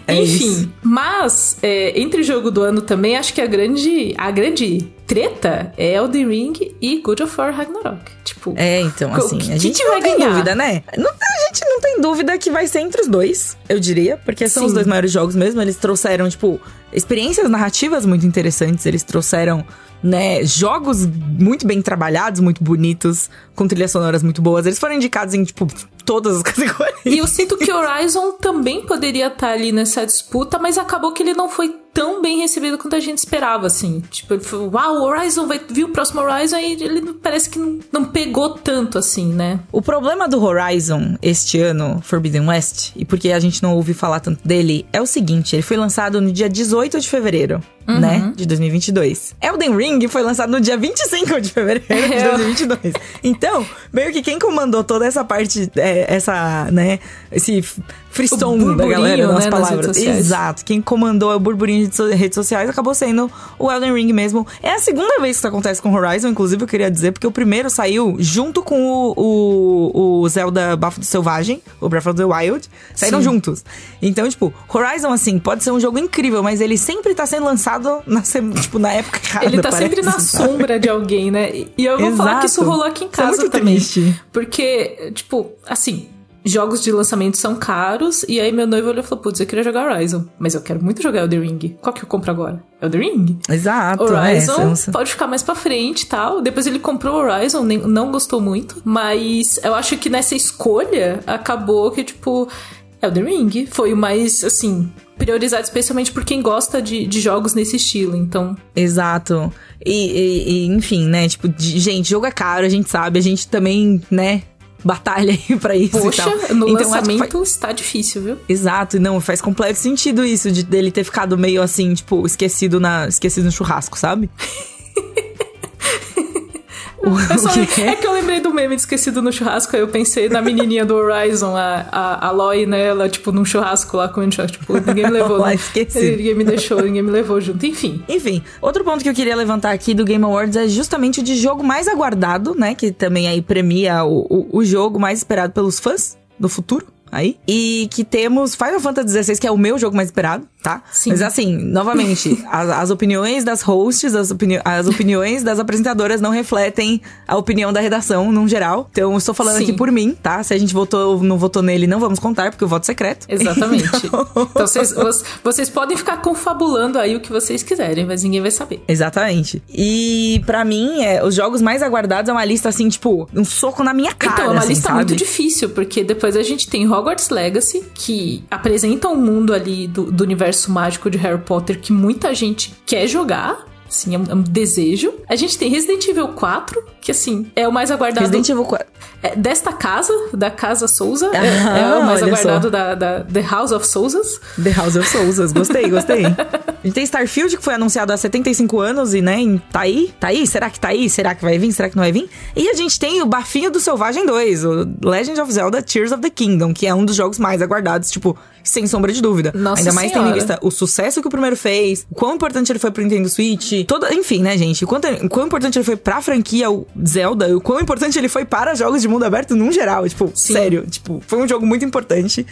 É Enfim, isso. mas é, entre o jogo do ano também, acho que a grande, a grande treta é Elden Ring e God of War Ragnarok. Tipo, é, então, assim, que, a gente não tem ganhar? dúvida, né? Não, a gente não tem dúvida que vai ser entre os dois, eu diria, porque são Sim. os dois maiores jogos mesmo. Eles trouxeram, tipo, experiências narrativas muito interessantes, eles trouxeram né, jogos muito bem trabalhados, muito bonitos, com trilhas sonoras muito boas. Eles foram indicados em, tipo, todas as categorias. E eu sinto que Horizon também poderia estar ali nessa disputa, mas acabou que ele não foi tão bem recebido quanto a gente esperava, assim. Tipo, ele falou, uau, Horizon vai vir o próximo Horizon e ele parece que não, não pegou tanto assim, né? O problema do Horizon este ano, Forbidden West, e porque a gente não ouve falar tanto dele, é o seguinte: ele foi lançado no dia 18 de fevereiro. Uhum. Né? De 2022. Elden Ring foi lançado no dia 25 de fevereiro de 2022. É. Então, meio que quem comandou toda essa parte, é, essa, né? Esse frisson da galera nas né, palavras. Nas Exato. Quem comandou o burburinho de redes sociais acabou sendo o Elden Ring mesmo. É a segunda vez que isso acontece com Horizon, inclusive, eu queria dizer, porque o primeiro saiu junto com o, o, o Zelda Bafo do Selvagem, o Breath of the Wild. Saíram Sim. juntos. Então, tipo, Horizon, assim, pode ser um jogo incrível, mas ele sempre tá sendo lançado na, tipo, na época errada. Ele tá parece, sempre na sabe? sombra de alguém, né? E eu vou Exato. falar que isso rolou aqui em casa isso é também. Triste. Porque, tipo, assim, jogos de lançamento são caros. E aí meu noivo olhou e falou: Putz, eu queria jogar Horizon. Mas eu quero muito jogar Elden Ring. Qual que eu compro agora? Elden Ring? Exato. Horizon é, pode ficar mais pra frente e tal. Depois ele comprou Horizon, nem, não gostou muito. Mas eu acho que nessa escolha acabou que, tipo, Elden Ring foi o mais, assim, priorizado especialmente por quem gosta de, de jogos nesse estilo, então. Exato. E, e, e enfim, né? Tipo, de, gente, jogo é caro, a gente sabe, a gente também, né? batalha aí pra isso Poxa, e tal. no então, lançamento faz... está difícil, viu? Exato, não, faz completo sentido isso de dele ter ficado meio assim, tipo, esquecido na esquecido no churrasco, sabe? Só, é que eu lembrei do meme de esquecido no churrasco, aí eu pensei na menininha do Horizon, a, a, a Loi, né? Ela, tipo, num churrasco lá com Tipo, ninguém me levou. lá, esqueci. Ninguém me deixou, ninguém me levou junto. Enfim. Enfim, outro ponto que eu queria levantar aqui do Game Awards é justamente o de jogo mais aguardado, né? Que também aí premia o, o, o jogo mais esperado pelos fãs do futuro aí. E que temos Final Fantasy XVI, que é o meu jogo mais esperado, tá? Sim. Mas assim, novamente, as, as, opiniões das hosts, as, opini as opiniões das apresentadoras não refletem a opinião da redação, num geral. Então, eu estou falando Sim. aqui por mim, tá? Se a gente votou ou não votou nele, não vamos contar, porque o voto é secreto. Exatamente. Então, então vocês, vocês podem ficar confabulando aí o que vocês quiserem, mas ninguém vai saber. Exatamente. E para mim, é, os jogos mais aguardados é uma lista assim, tipo, um soco na minha cara. Então, é uma assim, lista sabe? muito difícil, porque depois a gente tem Hogwarts Legacy, que apresenta um mundo ali do, do universo mágico de Harry Potter que muita gente quer jogar. Assim, é um, é um, desejo. A gente tem Resident Evil 4, que assim, é o mais aguardado. Resident Evil 4. É, desta casa, da Casa Souza. Ah, é, é, o mais aguardado da, da, The House of Souzas. The House of Souzas, gostei, gostei. A gente tem Starfield, que foi anunciado há 75 anos e, né, tá aí? Tá aí? Será que tá aí? Será que vai vir? Será que não vai vir? E a gente tem o Bafinho do Selvagem 2, o Legend of Zelda Tears of the Kingdom, que é um dos jogos mais aguardados, tipo, sem sombra de dúvida. Nossa Ainda mais tendo em vista o sucesso que o primeiro fez, o quão importante ele foi pro Nintendo Switch, toda, enfim, né, gente? O quanto, o quão importante ele foi pra franquia o Zelda, o quão importante ele foi para jogos de mundo aberto num geral. Tipo, Sim. sério, tipo, foi um jogo muito importante.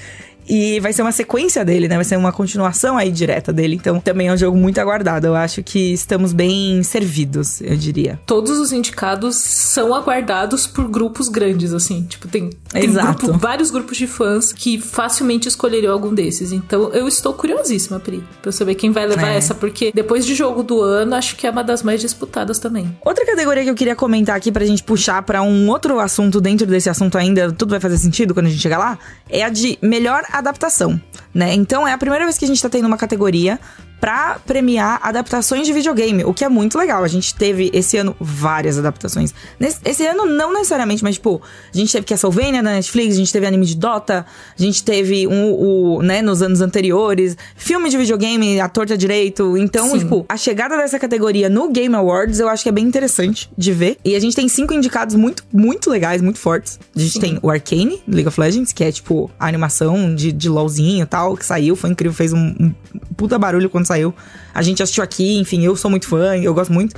E vai ser uma sequência dele, né? Vai ser uma continuação aí direta dele. Então também é um jogo muito aguardado. Eu acho que estamos bem servidos, eu diria. Todos os indicados são aguardados por grupos grandes, assim. Tipo, tem, tem grupo, vários grupos de fãs que facilmente escolheriam algum desses. Então eu estou curiosíssima, Pri, pra saber quem vai levar é. essa, porque depois de jogo do ano, acho que é uma das mais disputadas também. Outra categoria que eu queria comentar aqui pra gente puxar para um outro assunto dentro desse assunto ainda, tudo vai fazer sentido quando a gente chegar lá, é a de melhor adaptação. Né? Então é a primeira vez que a gente tá tendo uma categoria para premiar adaptações de videogame, o que é muito legal. A gente teve esse ano várias adaptações. Nesse, esse ano não necessariamente, mas tipo, a gente teve Castlevania na Netflix, a gente teve anime de Dota, a gente teve um, o, né, nos anos anteriores, filme de videogame, a torta direito. Então, Sim. tipo, a chegada dessa categoria no Game Awards eu acho que é bem interessante de ver. E a gente tem cinco indicados muito, muito legais, muito fortes. A gente Sim. tem o Arcane, League of Legends, que é tipo a animação de, de LOLzinho e tal, que saiu, foi incrível, fez um, um puta barulho quando saiu. A gente assistiu aqui, enfim, eu sou muito fã, eu gosto muito.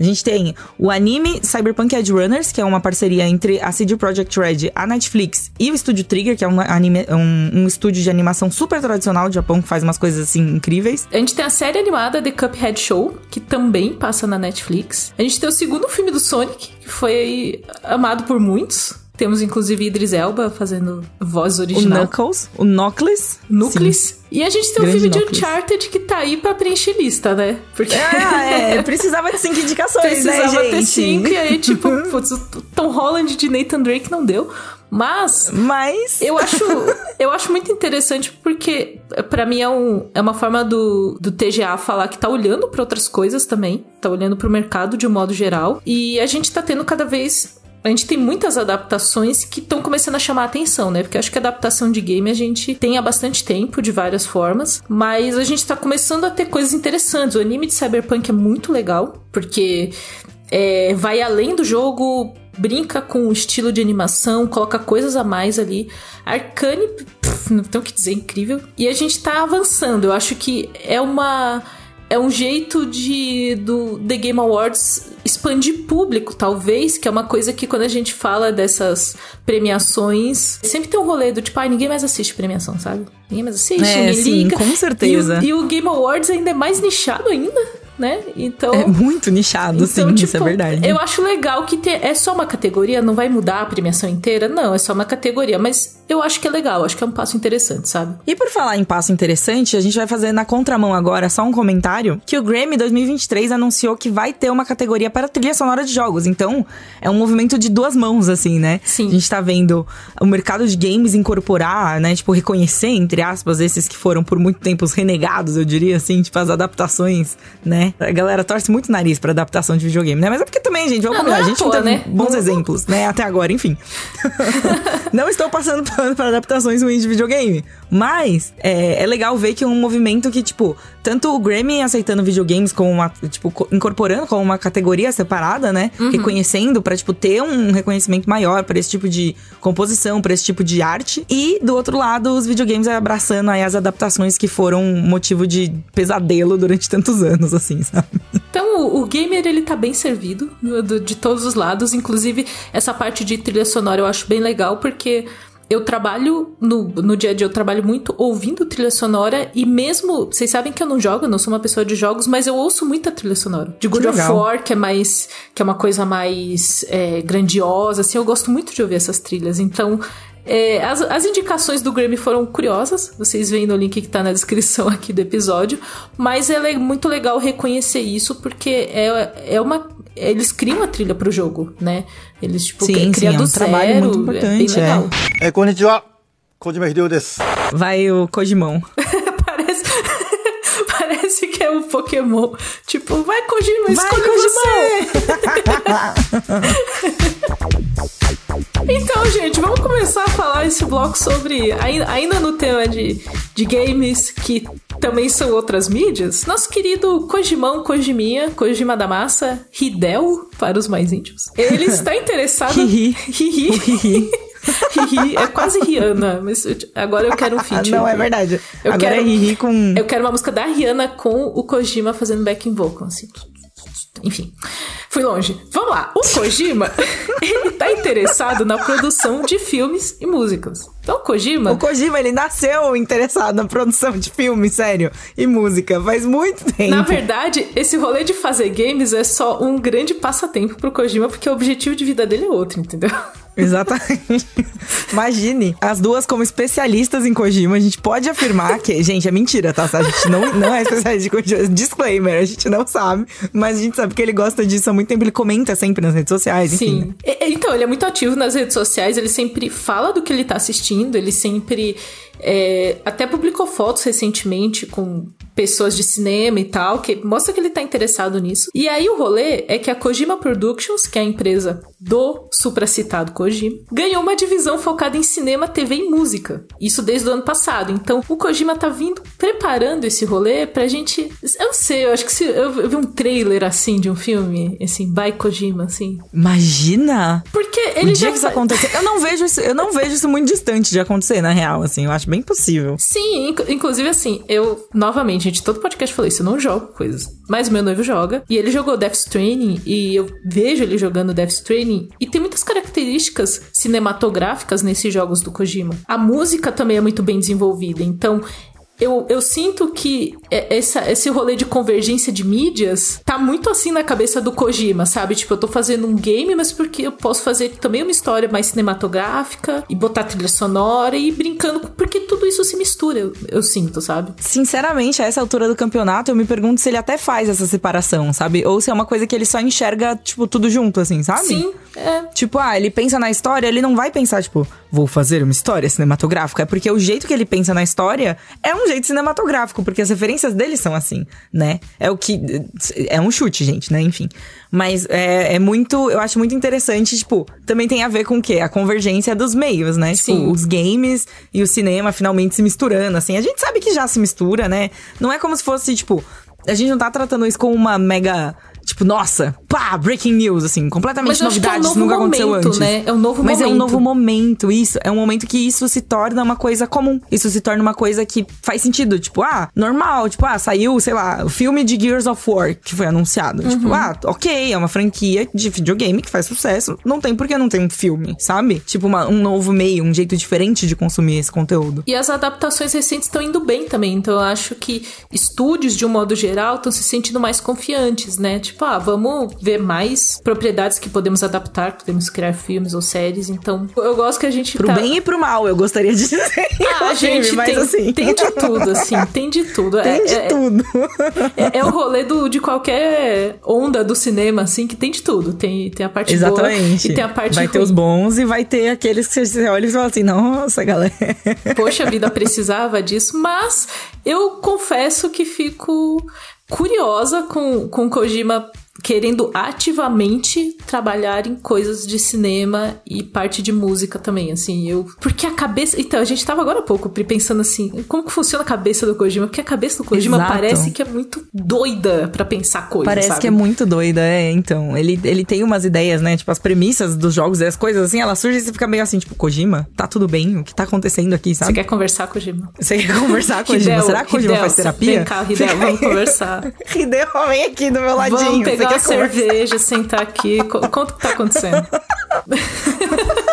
A gente tem o anime Cyberpunk Edge Runners, que é uma parceria entre a CD Projekt Red, a Netflix e o Estúdio Trigger, que é um, anime, um, um estúdio de animação super tradicional do Japão, que faz umas coisas assim incríveis. A gente tem a série animada The Cuphead Show, que também passa na Netflix. A gente tem o segundo filme do Sonic, que foi amado por muitos. Temos inclusive Idris Elba fazendo voz original. O Knuckles, o Knuckles. Knuckles. E a gente tem Grande um filme Knuckles. de Uncharted que tá aí pra preencher lista, né? Porque... É, é precisava de cinco indicações, precisava né, gente? ter cinco, e aí, tipo, putz, o Tom Holland de Nathan Drake não deu. Mas, Mas... eu acho eu acho muito interessante porque para mim é, um, é uma forma do, do TGA falar que tá olhando para outras coisas também, tá olhando para o mercado de um modo geral e a gente tá tendo cada vez a gente tem muitas adaptações que estão começando a chamar a atenção, né? Porque acho que adaptação de game a gente tem há bastante tempo, de várias formas, mas a gente tá começando a ter coisas interessantes. O anime de Cyberpunk é muito legal, porque é, vai além do jogo, brinca com o estilo de animação, coloca coisas a mais ali. Arcane, pff, não tem o que dizer, incrível. E a gente tá avançando. Eu acho que é uma é um jeito de do The Game Awards expandir público, talvez, que é uma coisa que quando a gente fala dessas premiações, sempre tem um rolê do tipo, ah, ninguém mais assiste premiação, sabe? Ninguém mais assiste, é, me sim, liga. com certeza. E o, e o Game Awards ainda é mais nichado ainda né? Então. É muito nichado, então, sim, tipo, isso é tipo, verdade. Eu acho legal que te, é só uma categoria, não vai mudar a premiação inteira. Não, é só uma categoria. Mas eu acho que é legal, acho que é um passo interessante, sabe? E por falar em passo interessante, a gente vai fazer na contramão agora só um comentário que o Grammy 2023 anunciou que vai ter uma categoria para trilha sonora de jogos. Então, é um movimento de duas mãos, assim, né? Sim. A gente tá vendo o mercado de games incorporar, né? Tipo, reconhecer, entre aspas, esses que foram por muito tempo os renegados, eu diria assim, tipo, as adaptações, né? A galera torce muito o nariz pra adaptação de videogame, né? Mas é porque também, gente, vamos combinar. É a gente não tem né? bons não, exemplos, né? Até agora, enfim. não estou passando pano pra adaptações ruins de videogame. Mas é, é, legal ver que é um movimento que, tipo, tanto o Grammy aceitando videogames como uma, tipo, incorporando como uma categoria separada, né? Uhum. Reconhecendo pra, tipo, ter um reconhecimento maior para esse tipo de composição, para esse tipo de arte. E, do outro lado, os videogames abraçando aí as adaptações que foram motivo de pesadelo durante tantos anos, assim, sabe? Então, o, o gamer, ele tá bem servido de todos os lados. Inclusive, essa parte de trilha sonora eu acho bem legal, porque eu trabalho no, no dia a dia, eu trabalho muito ouvindo trilha sonora e mesmo. Vocês sabem que eu não jogo, eu não sou uma pessoa de jogos, mas eu ouço muita trilha sonora. De God of War, que é mais. que é uma coisa mais é, grandiosa, assim, eu gosto muito de ouvir essas trilhas. Então, é, as, as, indicações do Grammy foram curiosas, vocês veem no link que tá na descrição aqui do episódio, mas é muito legal reconhecer isso, porque é, é uma. Eles criam a trilha pro jogo, né? Eles, tipo, sim, criam sim, do é um zero. trabalho muito importante. É, legal. é. konnichiwa. Kojima Hideo desu. Vai o Kojimão. É um Pokémon. Tipo, vai Kojima, vai, escolhe Kojimão. você! Então, gente, vamos começar a falar esse bloco sobre. Ainda no tema de, de games, que também são outras mídias. Nosso querido Kojimão Kojiminha, Kojima da Massa, Hidel, para os mais íntimos. Ele está interessado. Hihi. Hihi. É quase Rihanna, mas agora eu quero um feat. Não, é verdade. Eu agora quero, é com. Eu quero uma música da Rihanna com o Kojima fazendo backing vocal, assim. Enfim, fui longe. Vamos lá. O Kojima, ele tá interessado na produção de filmes e músicas. Então, o Kojima. O Kojima, ele nasceu interessado na produção de filmes, sério, e música, faz muito tempo. Na verdade, esse rolê de fazer games é só um grande passatempo pro Kojima, porque o objetivo de vida dele é outro, entendeu? Exatamente. Imagine, as duas como especialistas em Kojima, a gente pode afirmar que, gente, é mentira, tá? A gente não, não é especialista em Kojima. Disclaimer, a gente não sabe, mas a gente sabe que ele gosta disso há muito tempo, ele comenta sempre nas redes sociais, enfim. Sim. Então, ele é muito ativo nas redes sociais, ele sempre fala do que ele tá assistindo, ele sempre é, até publicou fotos recentemente com pessoas de cinema e tal, que mostra que ele tá interessado nisso. E aí o rolê é que a Kojima Productions, que é a empresa do supracitado Kojima, ganhou uma divisão focada em cinema, TV e música. Isso desde o ano passado. Então o Kojima tá vindo preparando esse rolê pra gente. Eu não sei, eu acho que se eu, vi um trailer assim de um filme, assim, by Kojima, assim. Imagina! Porque ele o dia já que isso acontecer. Eu não vejo isso, eu não vejo isso muito distante de acontecer, na real, assim. Eu acho bem possível. Sim, inc inclusive assim, eu, novamente, gente, todo podcast falou isso, eu não jogo coisas. Mas meu noivo joga. E ele jogou Death Stranding, e eu vejo ele jogando Death Stranding. E tem muitas características cinematográficas nesses jogos do Kojima. A música também é muito bem desenvolvida. Então, eu, eu sinto que essa, esse rolê de convergência de mídias tá muito assim na cabeça do Kojima, sabe? Tipo, eu tô fazendo um game, mas porque eu posso fazer também uma história mais cinematográfica e botar trilha sonora e ir brincando, porque tudo isso se mistura, eu, eu sinto, sabe? Sinceramente, a essa altura do campeonato, eu me pergunto se ele até faz essa separação, sabe? Ou se é uma coisa que ele só enxerga, tipo, tudo junto, assim, sabe? Sim, é. Tipo, ah, ele pensa na história, ele não vai pensar, tipo, vou fazer uma história cinematográfica. É porque o jeito que ele pensa na história é um jeito cinematográfico, porque as referências dele são assim, né? É o que. É um chute, gente, né? Enfim. Mas é, é muito. Eu acho muito interessante, tipo, também tem a ver com o quê? A convergência dos meios, né? Tipo, Sim. os games e o cinema finalmente se misturando, assim. A gente sabe que já se mistura, né? Não é como se fosse, tipo. A gente não tá tratando isso como uma mega Tipo, nossa, pá, breaking news, assim, completamente novidade, é um isso nunca momento, aconteceu antes. Né? É um novo Mas momento. é um novo momento, isso. É um momento que isso se torna uma coisa comum. Isso se torna uma coisa que faz sentido. Tipo, ah, normal. Tipo, ah, saiu, sei lá, o filme de Gears of War que foi anunciado. Tipo, uhum. Tipo, ah, ok, é uma franquia de videogame que faz sucesso. Não tem por que não tem um filme, sabe? Tipo, uma, um novo meio, um jeito diferente de consumir esse conteúdo. E as adaptações recentes estão indo bem também. Então eu acho que estúdios, de um modo geral, estão se sentindo mais confiantes, né? Tipo, ah, vamos ver mais propriedades que podemos adaptar, podemos criar filmes ou séries. Então, eu gosto que a gente. Pro tá... bem e pro mal, eu gostaria de dizer. Ah, a gente mas tem, assim. tem de tudo, assim, tem de tudo. Tem é, de é, tudo. É, é, o rolê do, de qualquer onda do cinema, assim, que tem de tudo. Tem, tem a parte Exatamente. boa e tem a parte Vai ruim. ter os bons e vai ter aqueles que você olha e fala assim, nossa, galera. Poxa, a vida precisava disso, mas eu confesso que fico curiosa com, com Kojima querendo ativamente trabalhar em coisas de cinema e parte de música também, assim, eu... Porque a cabeça... Então, a gente tava agora há pouco pensando assim, como que funciona a cabeça do Kojima? Porque a cabeça do Kojima Exato. parece que é muito doida para pensar coisas, Parece sabe? que é muito doida, é, então. Ele, ele tem umas ideias, né, tipo, as premissas dos jogos e as coisas, assim, elas surgem e você fica meio assim, tipo, Kojima, tá tudo bem? O que tá acontecendo aqui, sabe? Você quer conversar com o Kojima? Você quer conversar com o Kojima? Será que o Kojima Hideo, faz terapia? Vem cá, Hideo, vamos conversar. Hideo, vem aqui do meu ladinho. Vamos pegar uma conversar? cerveja, sentar aqui. Conta o que tá acontecendo.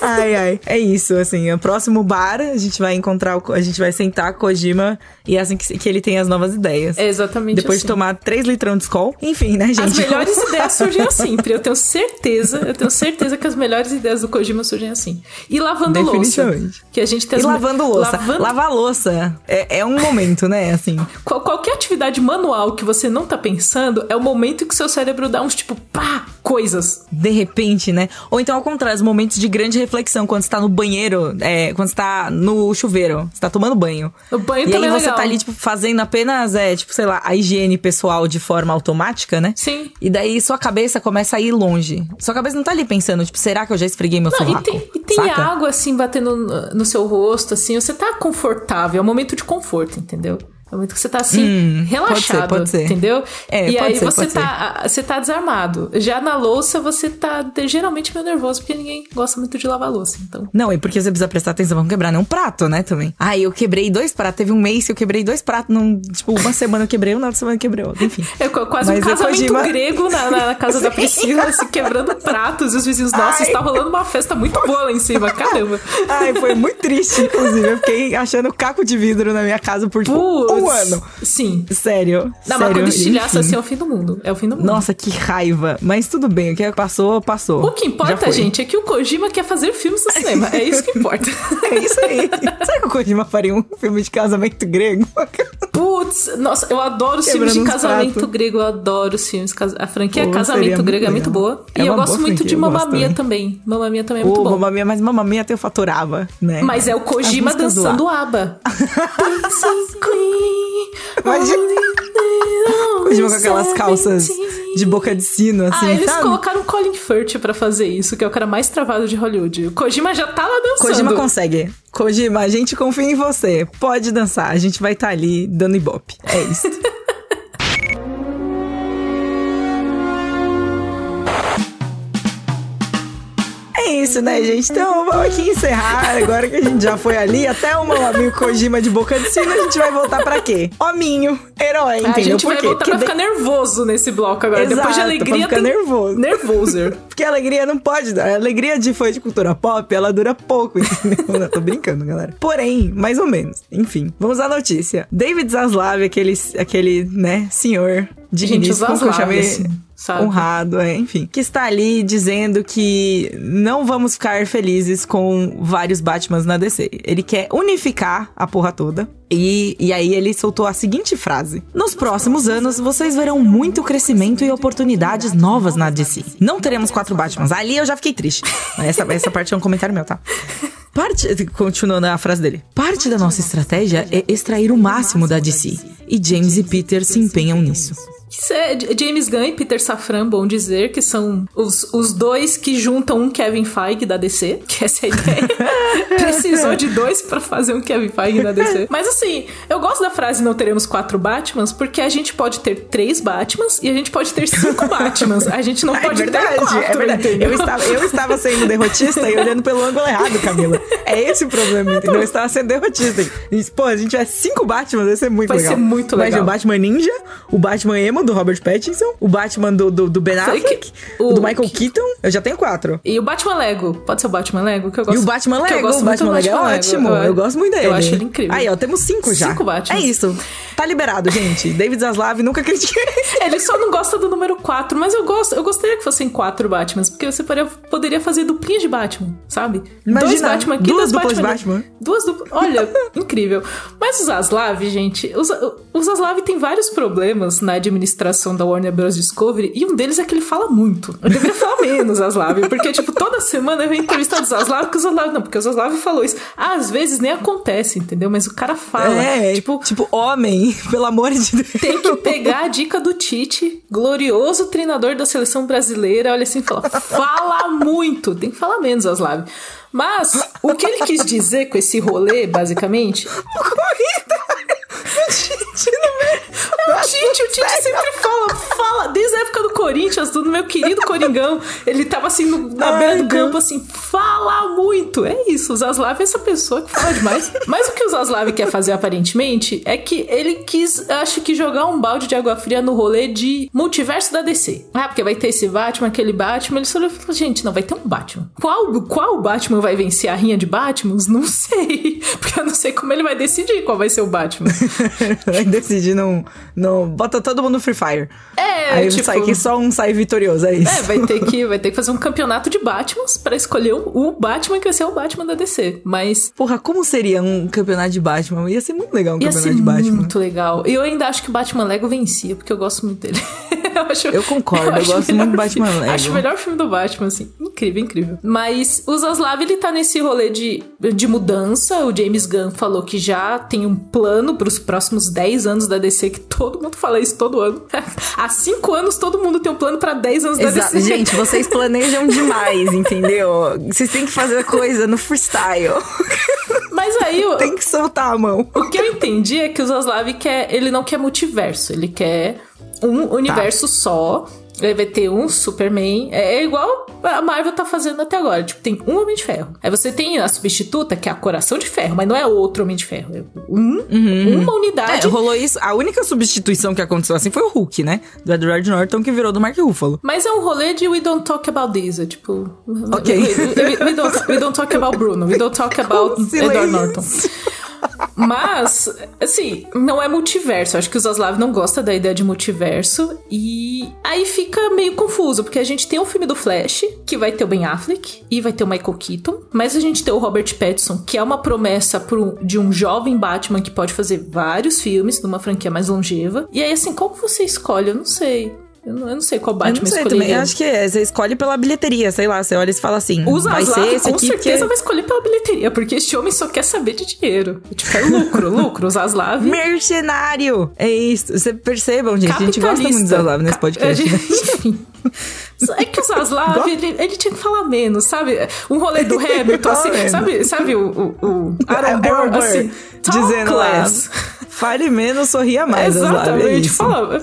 ai, ai. É isso, assim. O próximo bar, a gente vai encontrar, o, a gente vai sentar com Kojima e é assim que, que ele tem as novas ideias. É exatamente Depois assim. de tomar três litrão de Skol. Enfim, né, gente? As melhores ideias surgem assim, Pri. Eu tenho certeza, eu tenho certeza que as melhores ideias do Kojima surgem assim. E lavando louça. Que a gente tem E lavando louça. Lavando... Lavar louça é, é um momento, né, assim. Qual, qualquer atividade manual que você não tá pensando é o momento que seu cérebro dá uns tipo, pá, coisas. De repente, né? Ou então, ao contrário, os momentos de grande reflexão, quando você tá no banheiro, é, quando você tá no chuveiro, você tá tomando banho. O banho e também aí é você legal. tá ali, tipo, fazendo apenas, é, tipo, sei lá, a higiene pessoal de forma automática, né? Sim. E daí sua cabeça começa a ir longe. Sua cabeça não tá ali pensando, tipo, será que eu já esfreguei meu Não, e tem, e tem Saca? água assim batendo no, no seu rosto, assim, você tá confortável, é um momento de conforto, entendeu? É um momento que você tá assim, Hum, relaxado, pode ser, pode ser. entendeu? É, e aí ser, você tá, você tá desarmado. Já na louça, você tá geralmente meio nervoso, porque ninguém gosta muito de lavar louça, então. Não, é porque você precisa prestar atenção pra não quebrar nem um prato, né, também. Ai, eu quebrei dois pratos. Teve um mês que eu quebrei dois pratos. Num, tipo, uma semana eu quebrei um, outra semana eu quebrei outro. Enfim. É qu- quase um Mas é casamento Kojima. grego na, na- casa da Priscila, se quebrando pratos, e os vizinhos, nossa, Ai. está rolando uma festa muito boa lá em cima, caramba. Ai, foi muito triste, inclusive. Eu fiquei achando caco de vidro na minha casa por um ano. Sim. Sério. Não, sério. mas quando estilhaça assim é o fim do mundo. É o fim do mundo. Nossa, que raiva. Mas tudo bem, o que passou, passou. O que importa, gente, é que o Kojima quer fazer filmes no cinema. É isso que importa. É isso aí. Será que o Kojima faria um filme de casamento grego? Putz, Putz, nossa, eu adoro os filmes de casamento prato. grego, eu adoro os filmes. A franquia Pô, Casamento Grego é muito boa. É e eu gosto muito de Mamamia também. Mamamia também é muito Pô, bom. Mamamia, mas Mamamia tem o fator ABBA, né? Mas é o Kojima dançando ABBA. Dancing Queen. Imagina. Kojima com aquelas calças de boca de sino, assim, Ah, eles sabe? colocaram o Colin Firth pra fazer isso, que é o cara mais travado de Hollywood. O Kojima já tá lá dançando. Kojima consegue. Kojima, a gente confia em você. Pode dançar, a gente vai estar tá ali dando ibope. É isso. isso, né, gente? Então vamos aqui encerrar. Agora que a gente já foi ali, até o meu amigo Kojima de boca de sino, a gente vai voltar pra quê? Hominho, herói, entendeu? A gente vai voltar Porque pra ficar nervoso nesse bloco agora. Exato, Depois de alegria. Pra ficar tem... nervoso. Nervoso. Porque a alegria não pode dar. A alegria de fã de cultura pop, ela dura pouco, entendeu? não, tô brincando, galera. Porém, mais ou menos. Enfim, vamos à notícia. David Zaslav, aquele, aquele, né, senhor digníssimo, como eu chamei. Sabe? honrado, é, enfim. Que está ali dizendo que não vamos ficar felizes com vários Batmans na DC. Ele quer unificar a porra toda. E, e aí ele soltou a seguinte frase: Nos próximos anos, vocês verão muito crescimento e oportunidades novas na DC. Não teremos quatro Batmans. Ali eu já fiquei triste. Essa, essa parte é um comentário meu, tá? Parte, continuando a frase dele. Parte da nossa estratégia é extrair o máximo da DC. E James e Peter se empenham nisso. É James Gunn e Peter Safran, bom dizer, que são os, os dois que juntam um Kevin Feige da DC, que essa é a ideia. Precisou de dois para fazer um Kevin Feige da DC. Mas assim, eu gosto da frase não teremos quatro Batmans, porque a gente pode ter três Batmans e a gente pode ter cinco Batmans. A gente não é pode verdade, ter quatro, É verdade, eu estava, eu estava sendo derrotista e olhando pelo ângulo errado, Camila. É esse o problema, entendeu? Eu estava sendo derrotista. E, pô, a gente tiver cinco Batmans, vai ser muito vai legal. Vai ser muito legal. Vai o Batman Ninja, o Batman Emo do Robert Pattinson, o Batman do, do, do Ben Affleck, o, do Michael que... Keaton. Eu já tenho quatro. E o Batman Lego. Pode ser o Batman Lego? Que eu gosto, e o Batman Lego. O Batman Lego é ótimo. Eu, eu, gosto muito dele. Eu acho ele incrível. Aí, ó, temos cinco já. Cinco Batman. É isso. Tá liberado, gente. David Zaslav nunca critiquei. ele só não gosta do número quatro, mas eu gosto. Eu gostaria que fossem quatro Batmans, porque você poderia, fazer duplinha de Batman, sabe? Imagina, dois Batman aqui, duas duplas Batman. Batman. Duas duplas. Olha, incrível. Mas o Zaslav, gente, o Zaslav tem vários problemas na administração da Warner Bros. Discovery, e um deles é que ele fala muito. Eu deveria falar menos, Zaslav, porque, tipo, toda semana eu venho entrevistar o Zaslav, que o Zaslav, não, porque o Zaslav falou isso. Às vezes nem acontece, entendeu? Mas o cara fala. É, tipo, tipo, homem, pelo amor de Deus. Tem que pegar a dica do Tite, glorioso treinador da seleção brasileira, olha assim e fala, fala muito. Tem que falar menos, Zaslav. Mas, o que ele quis dizer com esse rolê, basicamente... Corrida! Tite no meio... Tite sempre fala, Corinthians, do meu querido Coringão, ele tava assim no, na Ai, beira do campo, assim, fala muito. É isso, o Zaslav é essa pessoa que fala demais. Mas o que o Zaslav quer fazer aparentemente é que ele quis, acho que, jogar um balde de água fria no rolê de multiverso da DC. Ah, porque vai ter esse Batman, aquele Batman. Ele só falou, gente, não, vai ter um Batman. Qual, qual Batman vai vencer a rinha de Batmans? Não sei. Porque eu não sei como ele vai decidir qual vai ser o Batman. vai decidir não no, bota todo mundo no Free Fire. É, Aí tipo, sai que só um sai vitorioso, é isso. É, vai ter que, vai ter que fazer um campeonato de Batmans para escolher o, Batman que vai ser o Batman da DC. Mas. Porra, como seria um campeonato de Batman? Ia ser muito legal um Ia campeonato de Batman. Muito legal. E eu ainda acho que o Batman Lego vencia, porque eu gosto muito dele. eu, acho, eu concordo, eu, eu gosto muito do Batman Lego. Acho o melhor filme do Batman, assim. Incrível, incrível. Mas o Zaslav, ele tá nesse rolê de, de mudança. O James Gunn falou que já tem um plano para os próximos 10 anos da DC, que todo mundo fala isso todo ano. Há 5 anos todo mundo tem um plano para 10 anos Exato. da DC. Gente, vocês planejam demais, entendeu? Vocês têm que fazer coisa no freestyle. Mas aí. Tem que soltar a mão. O que eu entendi é que o Zaslav quer. Ele não quer multiverso, ele quer um universo tá. só vai ter um Superman. É, é, igual a Marvel tá fazendo até agora. Tipo, tem um Homem de Ferro. Aí você tem a substituta, que é a Coração de Ferro, mas não é outro Homem de Ferro. É um, uhum. uma unidade. É, rolou isso. A única substituição que aconteceu assim foi o Hulk, né? Do Edward Norton, que virou do Mark Ruffalo. Mas é um rolê de We Don't Talk About This. É tipo. Ok. We, we, we, don't, we don't talk about Bruno. We don't talk about Edward Norton. Mas, assim, não é multiverso. Acho que o Zaslav não gosta da ideia de multiverso. E aí fica meio confuso, porque a gente tem o filme do Flash, que vai ter o Ben Affleck e vai ter o Michael Keaton. Mas a gente tem o Robert Pattinson, que é uma promessa de um jovem Batman que pode fazer vários filmes numa franquia mais longeva. E aí, assim, que você escolhe? Eu não sei. Eu não, eu não sei qual Batman escolher. também. Eu acho que é, você escolhe pela bilheteria, sei lá. Você olha e fala assim, Usa vai ser esse com aqui certeza porque... vai escolher pela bilheteria, porque este homem só quer saber de dinheiro. Tipo, é lucro, lucro. Zaslav... Mercenário! É isso. Você percebam, gente. A gente gosta muito do Zaslav nesse podcast. Gente, enfim... É que o Zaslav, ele, ele, tinha que falar menos, sabe? Um rolê do Hamilton, assim, sabe, sabe o, o, o Aaron Burr, assim, dizendo lá, fale menos, sorria mais, Exatamente, fala...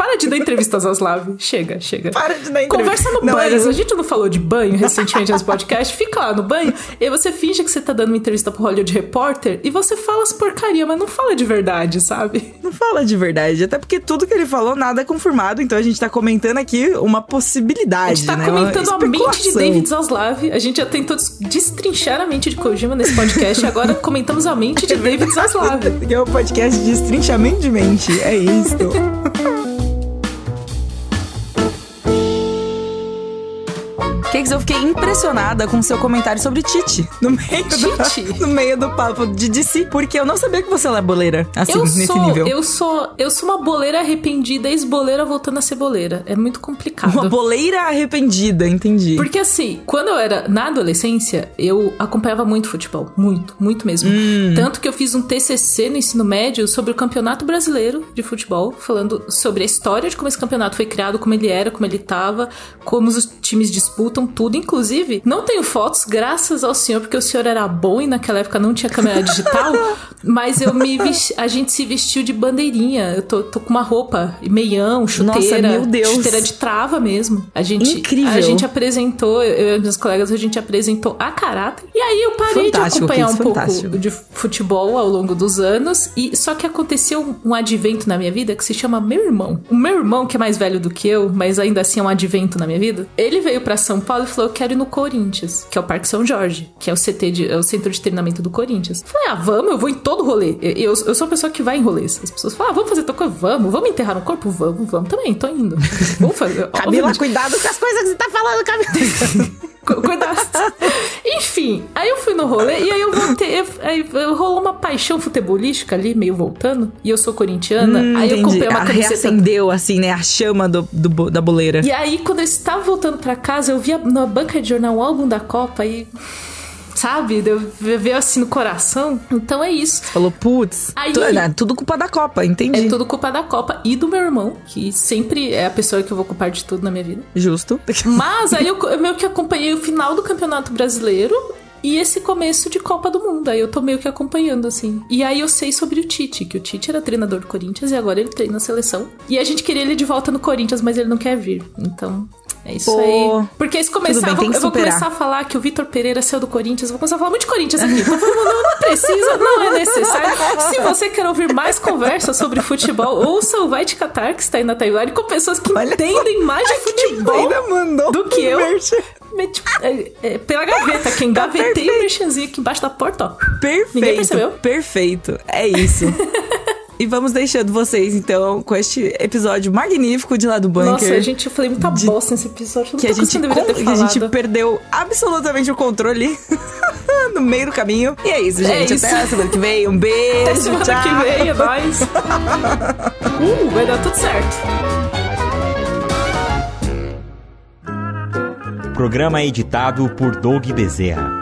Para de dar entrevista às Zaslav. Chega, chega. Para de dar entrevista. Conversa no não, banho. Era... A gente não falou de banho recentemente nos podcasts. Fica lá no banho e você finge que você tá dando uma entrevista pro Hollywood Reporter e você fala as porcaria, mas não fala de verdade, sabe? Não fala de verdade. Até porque tudo que ele falou, nada é confirmado. Então a gente tá comentando aqui uma possibilidade. A gente tá né? comentando a mente de David Zaslav. A gente já tentou destrinchar a mente de Kojima nesse podcast. agora comentamos a mente de David Zaslav. Que é o um podcast de destrinchamento de mente. É isso. Cakes, eu fiquei impressionada com seu comentário sobre Titi no meio, Titi? Do, no meio do papo de DC, porque eu não sabia que você é boleira, assim, eu nesse sou, nível. Eu sou, eu sou uma boleira arrependida, ex-boleira voltando a ser boleira. É muito complicado. Uma boleira arrependida, entendi. Porque assim, quando eu era na adolescência, eu acompanhava muito futebol, muito, muito mesmo. Hum. Tanto que eu fiz um TCC no ensino médio sobre o Campeonato Brasileiro de Futebol, falando sobre a história de como esse campeonato foi criado, como ele era, como ele tava, como os times disputam tudo. Inclusive, não tenho fotos, graças ao senhor, porque o senhor era bom e naquela época não tinha câmera digital. mas eu me vesti, a gente se vestiu de bandeirinha. Eu tô, tô com uma roupa, meião, chuteira. Nossa, meu Deus. Chuteira de trava mesmo. A gente, Incrível. A gente apresentou, eu e meus colegas, a gente apresentou a caráter. E aí eu parei fantástico, de acompanhar um fantástico. pouco de futebol ao longo dos anos. E só que aconteceu um advento na minha vida que se chama meu irmão. O meu irmão, que é mais velho do que eu, mas ainda assim é um advento na minha vida, ele veio para São Paulo e falou: Eu quero ir no Corinthians, que é o Parque São Jorge, que é o CT de, é o centro de treinamento do Corinthians. Eu falei: Ah, vamos, eu vou em todo rolê. Eu, eu, eu sou uma pessoa que vai em rolês. As pessoas falam: ah, vamos fazer tal coisa? Vamos, vamos enterrar no corpo? Vamos, vamos também, tô indo. Vamos fazer. Camila, cuidado com as coisas que você tá falando, Camila. Cuidado. Enfim, aí eu fui no rolê e aí eu voltei. Aí rolou uma paixão futebolística ali, meio voltando. E eu sou corintiana. Hum, aí entendi. eu comprei uma a camiseta. Reacendeu, assim, né? A chama do, do, da boleira. E aí, quando eu estava voltando para casa, eu vi na banca de jornal um álbum da Copa e sabe? Deu, veio assim no coração. Então é isso. Falou, putz, Aí, tu, é tudo culpa da Copa, entendi. É tudo culpa da Copa e do meu irmão, que sempre é a pessoa que eu vou culpar de tudo na minha vida. Justo. Mas aí eu, eu meio que acompanhei o final do Campeonato Brasileiro e esse começo de Copa do Mundo. Aí eu tô meio que acompanhando, assim. E aí eu sei sobre o Tite, que o Tite era treinador do Corinthians e agora ele treina a seleção. E a gente queria ele de volta no Corinthians, mas ele não quer vir. Então, é isso Pô, aí. Porque isso começar, bem, eu vou começar a falar que o Vitor Pereira saiu do Corinthians, eu vou começar a falar muito de Corinthians aqui. Então, não, não precisa, não é necessário. Se você quer ouvir mais conversas sobre futebol, ouça o Vai Te Catar, que está aí na timeline, com pessoas que Olha entendem mais de futebol do que eu. É, é, pela gaveta, quem tá gavetei o merchanzinho aqui embaixo da porta, ó. Perfeito. Ninguém percebeu? Perfeito. É isso. E vamos deixando vocês, então, com este episódio magnífico de lá do bunker. Nossa, a gente, eu falei muita de... bosta nesse episódio. que, a gente, que a gente perdeu absolutamente o controle no meio do caminho. E é isso, é gente. É isso. Até a semana que vem. Um beijo. Até semana tchau. que vem, é nóis. uh, vai dar tudo certo. Programa editado por Doug Bezerra.